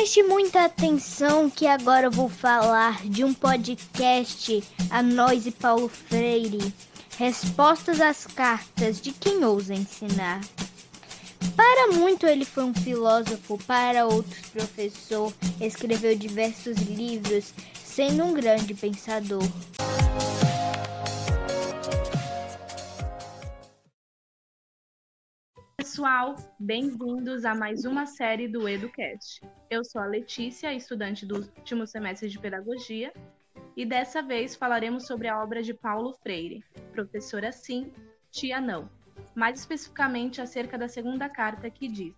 Preste muita atenção que agora eu vou falar de um podcast a nós e Paulo Freire. Respostas às cartas de quem ousa ensinar. Para muito ele foi um filósofo, para outros professor, escreveu diversos livros, sendo um grande pensador. Pessoal, bem-vindos a mais uma série do EduCast. Eu sou a Letícia, estudante do último semestre de Pedagogia, e dessa vez falaremos sobre a obra de Paulo Freire, Professora Sim, Tia Não, mais especificamente acerca da segunda carta que diz: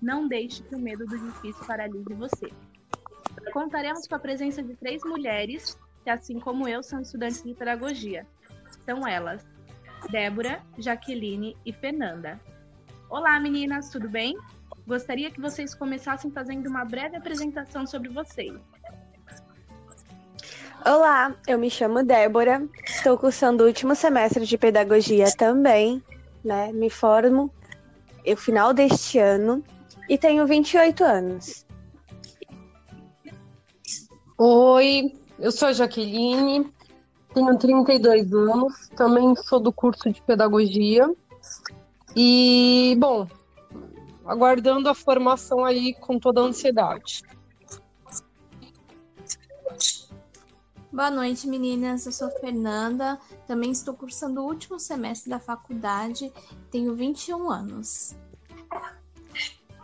Não deixe que o medo do difícil paralise você. Contaremos com a presença de três mulheres que, assim como eu, são estudantes de pedagogia. São elas, Débora, Jaqueline e Fernanda. Olá, meninas, tudo bem? Gostaria que vocês começassem fazendo uma breve apresentação sobre vocês. Olá, eu me chamo Débora, estou cursando o último semestre de pedagogia também, né? Me formo no final deste ano e tenho 28 anos. Oi, eu sou a Jaqueline, tenho 32 anos, também sou do curso de pedagogia e, bom, aguardando a formação aí com toda a ansiedade. Boa noite, meninas. Eu sou Fernanda, também estou cursando o último semestre da faculdade, tenho 21 anos.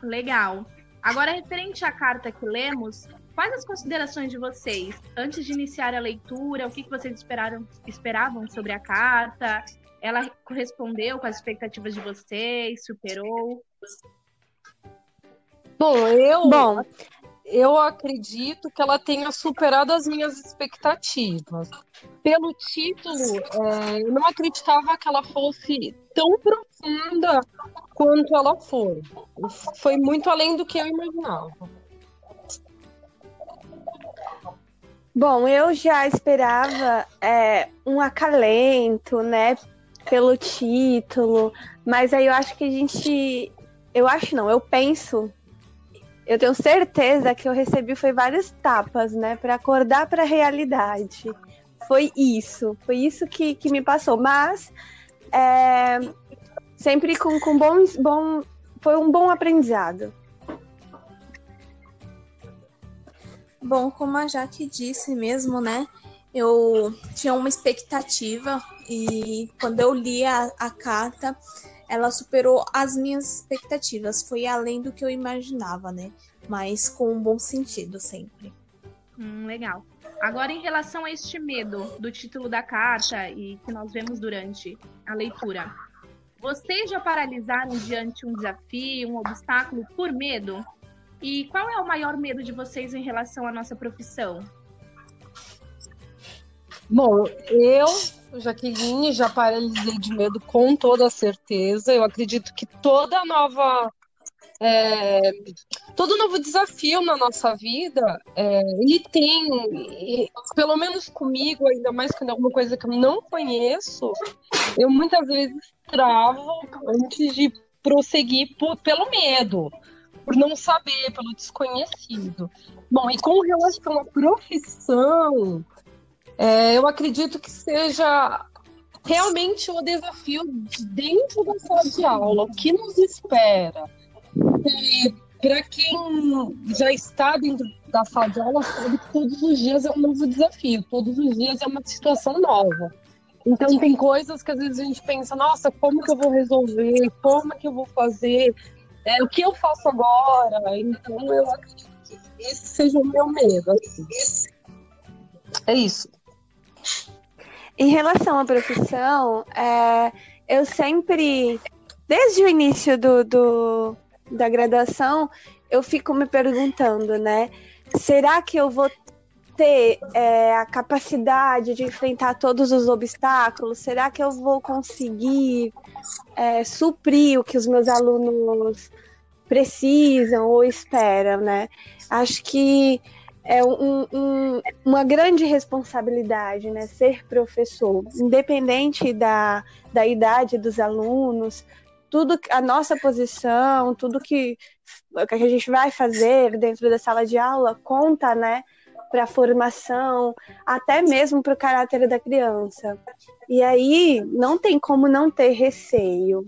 Legal. Agora, referente à carta que lemos, quais as considerações de vocês? Antes de iniciar a leitura, o que vocês esperaram, esperavam sobre a carta? Ela correspondeu com as expectativas de vocês? Superou? Bom, eu, Bom, eu acredito que ela tenha superado as minhas expectativas. Pelo título, é, eu não acreditava que ela fosse tão profunda quanto ela foi. Foi muito além do que eu imaginava. Bom, eu já esperava é, um acalento, né? Pelo título, mas aí eu acho que a gente. Eu acho não, eu penso. Eu tenho certeza que eu recebi foi várias tapas, né, para acordar para a realidade. Foi isso, foi isso que, que me passou. Mas é, sempre com, com bons, bom, foi um bom aprendizado. Bom, como a Jaque disse mesmo, né? Eu tinha uma expectativa e quando eu li a, a carta, ela superou as minhas expectativas. Foi além do que eu imaginava, né? Mas com um bom sentido sempre. Hum, legal. Agora, em relação a este medo do título da carta e que nós vemos durante a leitura, vocês já paralisaram diante um desafio, um obstáculo por medo? E qual é o maior medo de vocês em relação à nossa profissão? Bom, eu Jaqueline, já paralisei de medo com toda certeza. Eu acredito que toda nova. É, todo novo desafio na nossa vida, é, ele tem, pelo menos comigo, ainda mais quando é alguma coisa que eu não conheço, eu muitas vezes travo antes de prosseguir por, pelo medo, por não saber, pelo desconhecido. Bom, e com relação à profissão, é, eu acredito que seja realmente o desafio dentro da sala de aula, o que nos espera. Para quem já está dentro da sala de aula, sabe que todos os dias é um novo desafio, todos os dias é uma situação nova. Então, tem coisas que às vezes a gente pensa, nossa, como que eu vou resolver? Como que eu vou fazer? É, o que eu faço agora? Então, eu acredito que esse seja o meu medo. Assim. É isso. Em relação à profissão, é, eu sempre, desde o início do, do, da graduação, eu fico me perguntando, né? Será que eu vou ter é, a capacidade de enfrentar todos os obstáculos? Será que eu vou conseguir é, suprir o que os meus alunos precisam ou esperam, né? Acho que é um, um, uma grande responsabilidade, né? Ser professor, independente da, da idade dos alunos, tudo a nossa posição, tudo que, que a gente vai fazer dentro da sala de aula conta, né? Para a formação, até mesmo para o caráter da criança. E aí não tem como não ter receio.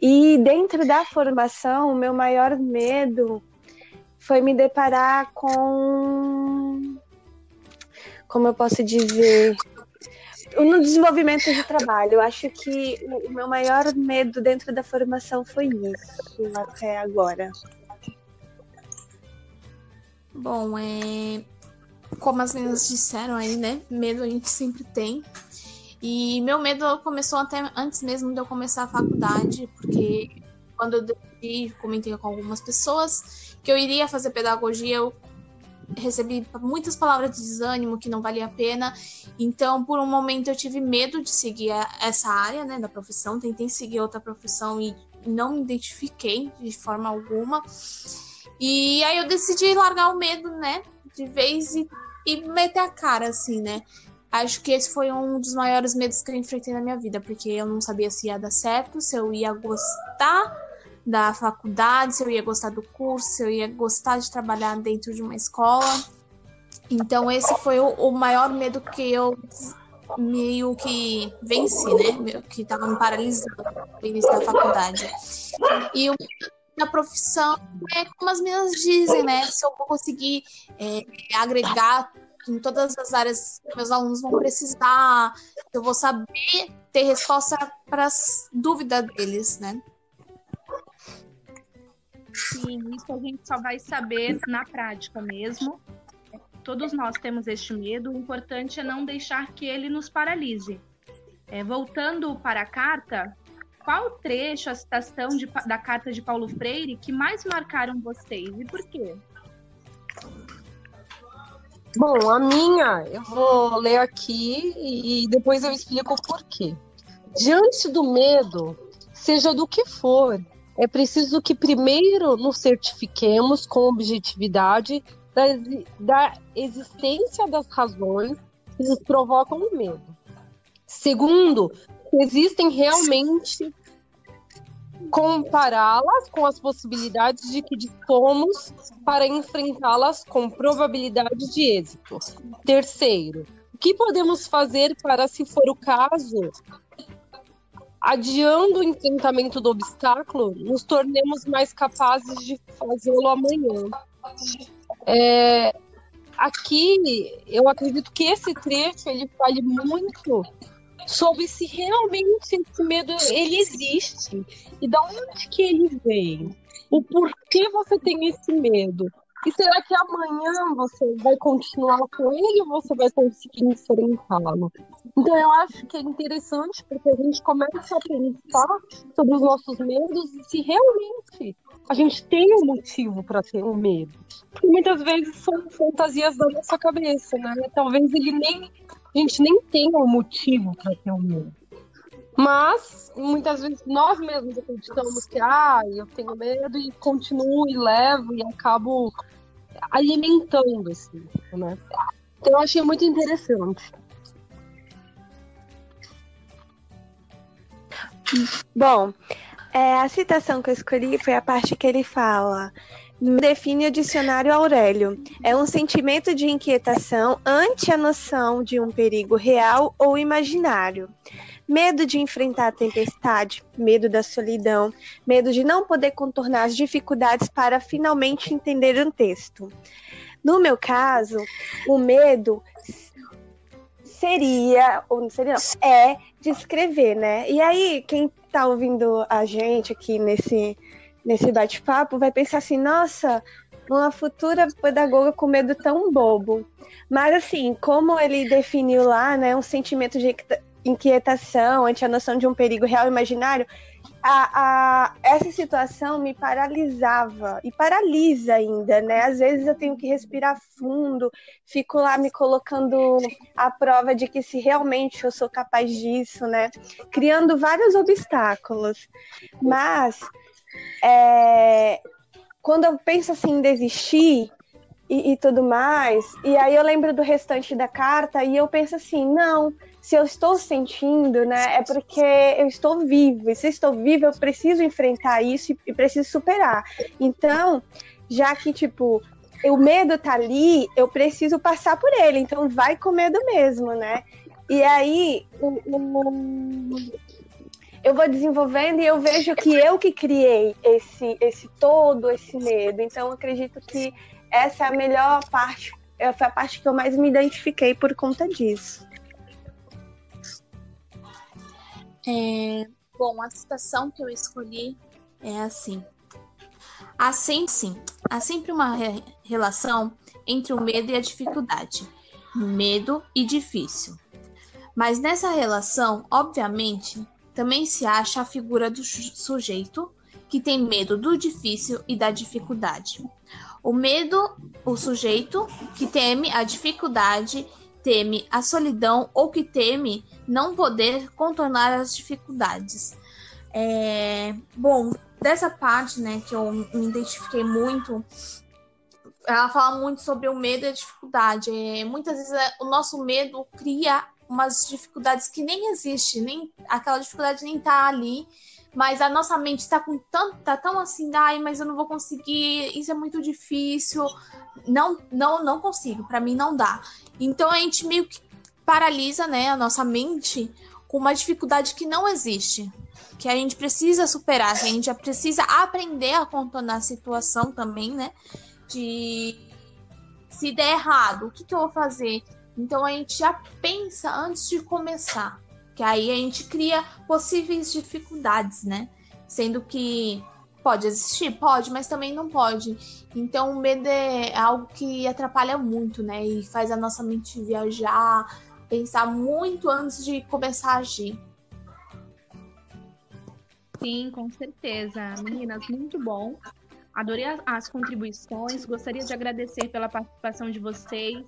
E dentro da formação, o meu maior medo foi me deparar com. Como eu posso dizer? No desenvolvimento de trabalho. Eu acho que o meu maior medo dentro da formação foi isso, até agora. Bom, é... como as meninas disseram aí, né? Medo a gente sempre tem. E meu medo começou até antes mesmo de eu começar a faculdade, porque quando eu decidi, comentei com algumas pessoas que eu iria fazer pedagogia, eu recebi muitas palavras de desânimo que não valia a pena. Então, por um momento, eu tive medo de seguir essa área né, da profissão. Tentei seguir outra profissão e não me identifiquei de forma alguma. E aí eu decidi largar o medo, né? De vez e, e meter a cara, assim, né? Acho que esse foi um dos maiores medos que eu enfrentei na minha vida, porque eu não sabia se ia dar certo, se eu ia gostar da faculdade, se eu ia gostar do curso, se eu ia gostar de trabalhar dentro de uma escola. Então, esse foi o, o maior medo que eu meio que venci, né? Que estava me paralisando no início da faculdade. E o profissão é como as meninas dizem, né? Se eu vou conseguir é, agregar em todas as áreas que meus alunos vão precisar, eu vou saber ter resposta para as dúvidas deles, né? Sim, isso a gente só vai saber na prática mesmo. Todos nós temos este medo, o importante é não deixar que ele nos paralise. É, voltando para a carta, qual trecho, a citação de, da carta de Paulo Freire que mais marcaram vocês e por quê? Bom, a minha eu vou ler aqui e depois eu explico o porquê. Diante do medo, seja do que for, é preciso que primeiro nos certifiquemos com objetividade da, da existência das razões que nos provocam o medo. Segundo, existem realmente compará-las com as possibilidades de que dispomos para enfrentá-las com probabilidade de êxito. Terceiro, o que podemos fazer para, se for o caso, adiando o enfrentamento do obstáculo, nos tornemos mais capazes de fazê-lo amanhã. É, aqui, eu acredito que esse trecho ele fale muito sobre se realmente esse medo ele existe e da onde que ele vem, o porquê você tem esse medo. E será que amanhã você vai continuar com ele ou você vai conseguir enfrentá-lo? Então eu acho que é interessante porque a gente começa a pensar sobre os nossos medos e se realmente a gente tem um motivo para ter um medo. Porque muitas vezes são fantasias da nossa cabeça, né? Talvez ele nem a gente nem tenha um motivo para ter um medo. Mas muitas vezes nós mesmos acreditamos que ah, eu tenho medo e continuo e levo e acabo alimentando medo, né? Então eu achei muito interessante. Bom, é, a citação que eu escolhi foi a parte que ele fala define o dicionário Aurélio. É um sentimento de inquietação ante a noção de um perigo real ou imaginário. Medo de enfrentar a tempestade, medo da solidão, medo de não poder contornar as dificuldades para finalmente entender um texto. No meu caso, o medo seria, ou não seria, não, é de escrever, né? E aí, quem está ouvindo a gente aqui nesse nesse bate-papo vai pensar assim, nossa, uma futura pedagoga com medo tão bobo. Mas assim, como ele definiu lá, né, um sentimento de inquietação ante a noção de um perigo real imaginário, a, a, essa situação me paralisava e paralisa ainda, né? Às vezes eu tenho que respirar fundo, fico lá me colocando à prova de que se realmente eu sou capaz disso, né? Criando vários obstáculos. Mas é, quando eu penso assim em desistir e, e, tudo mais, e aí eu lembro do restante da carta e eu penso assim, não, se eu estou sentindo, né, é porque eu estou vivo. E se eu estou vivo, eu preciso enfrentar isso e, preciso superar. Então, já que, tipo, o medo tá ali, eu preciso passar por ele. Então, vai com medo mesmo, né? E aí, eu vou desenvolvendo e eu vejo que eu que criei esse, esse todo, esse medo. Então, acredito que essa é a melhor parte, foi a parte que eu mais me identifiquei por conta disso. É, bom, a citação que eu escolhi é assim. Há sempre, sim, há sempre uma re relação entre o medo e a dificuldade. Medo e difícil. Mas nessa relação, obviamente, também se acha a figura do sujeito que tem medo do difícil e da dificuldade. O medo, o sujeito que teme a dificuldade, teme a solidão ou que teme não poder contornar as dificuldades. É, bom, dessa parte, né, que eu me identifiquei muito, ela fala muito sobre o medo e a dificuldade. É, muitas vezes é, o nosso medo cria umas dificuldades que nem existe, nem aquela dificuldade nem tá ali, mas a nossa mente está com tanto, tá tão assim, ai, mas eu não vou conseguir, isso é muito difícil. Não, não, não consigo, para mim não dá. Então a gente meio que paralisa, né, a nossa mente com uma dificuldade que não existe, que a gente precisa superar, a gente precisa aprender a contornar a situação também, né? De se der errado, o que, que eu vou fazer? Então a gente já pensa antes de começar, que aí a gente cria possíveis dificuldades, né? Sendo que pode existir, pode, mas também não pode. Então o medo é algo que atrapalha muito, né? E faz a nossa mente viajar, pensar muito antes de começar a agir. Sim, com certeza. Meninas, muito bom. Adorei as contribuições. Gostaria de agradecer pela participação de vocês.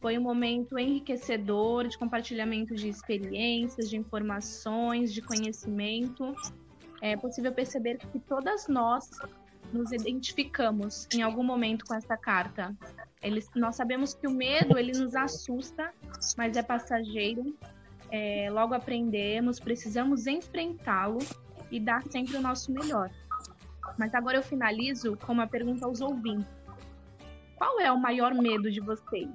Foi um momento enriquecedor de compartilhamento de experiências, de informações, de conhecimento. É possível perceber que todas nós nos identificamos em algum momento com essa carta. Eles, nós sabemos que o medo ele nos assusta, mas é passageiro. É, logo aprendemos, precisamos enfrentá-lo e dar sempre o nosso melhor. Mas agora eu finalizo com uma pergunta aos ouvintes. Qual é o maior medo de vocês?